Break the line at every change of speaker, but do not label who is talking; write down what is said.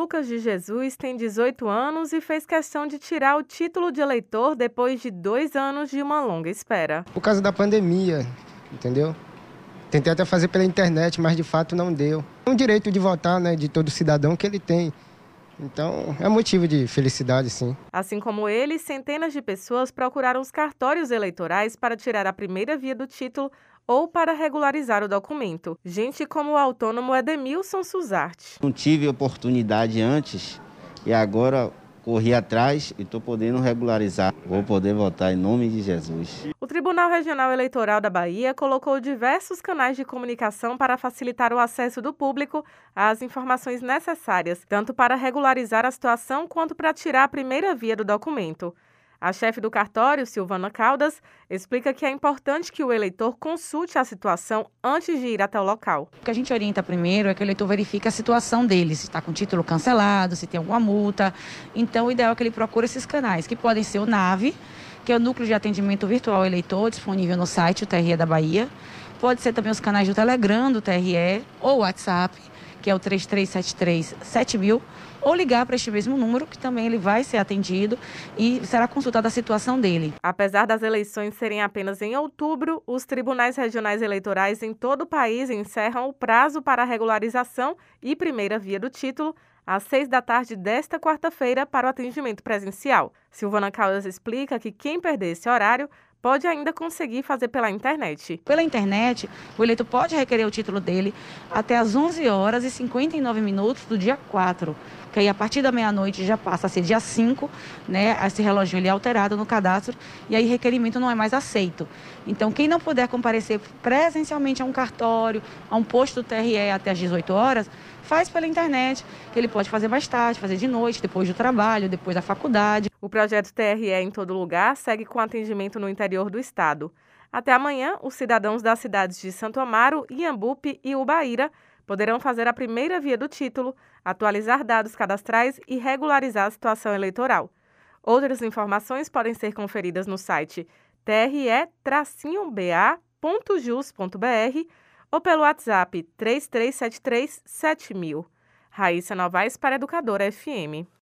Lucas de Jesus tem 18 anos e fez questão de tirar o título de eleitor depois de dois anos de uma longa espera.
Por causa da pandemia, entendeu? Tentei até fazer pela internet, mas de fato não deu. É um direito de votar, né, de todo cidadão que ele tem. Então, é motivo de felicidade, sim.
Assim como ele, centenas de pessoas procuraram os cartórios eleitorais para tirar a primeira via do título ou para regularizar o documento. Gente como o autônomo Edemilson Suzarte.
Não tive oportunidade antes e agora corri atrás e estou podendo regularizar. Vou poder votar em nome de Jesus.
O Tribunal Regional Eleitoral da Bahia colocou diversos canais de comunicação para facilitar o acesso do público às informações necessárias, tanto para regularizar a situação quanto para tirar a primeira via do documento. A chefe do cartório, Silvana Caldas, explica que é importante que o eleitor consulte a situação antes de ir até o local.
O que a gente orienta primeiro é que o eleitor verifique a situação dele, se está com título cancelado, se tem alguma multa. Então, o ideal é que ele procure esses canais, que podem ser o NAVE, que é o Núcleo de Atendimento Virtual Eleitor, disponível no site, o TRE da Bahia. Pode ser também os canais do Telegram, do TRE, ou o WhatsApp, que é o 3373 7000 ou ligar para este mesmo número, que também ele vai ser atendido e será consultada a situação dele.
Apesar das eleições serem apenas em outubro, os tribunais regionais eleitorais em todo o país encerram o prazo para regularização e primeira via do título às seis da tarde desta quarta-feira para o atendimento presencial. Silvana Caldas explica que quem perder esse horário pode ainda conseguir fazer pela internet.
Pela internet, o eleitor pode requerer o título dele até às 11 horas e 59 minutos do dia 4, que aí a partir da meia-noite já passa a ser dia 5, né? Esse relógio ele é alterado no cadastro e aí requerimento não é mais aceito. Então, quem não puder comparecer presencialmente a um cartório, a um posto do TRE até às 18 horas, faz pela internet, que ele pode fazer mais tarde, fazer de noite, depois do trabalho, depois da faculdade.
O projeto TRE em todo lugar segue com atendimento no interior do estado. Até amanhã, os cidadãos das cidades de Santo Amaro, Iambupe e Ubaíra poderão fazer a primeira via do título, atualizar dados cadastrais e regularizar a situação eleitoral. Outras informações podem ser conferidas no site tre-ba.jus.br ou pelo WhatsApp 3373 7000. Raíssa Novaes para Educadora FM.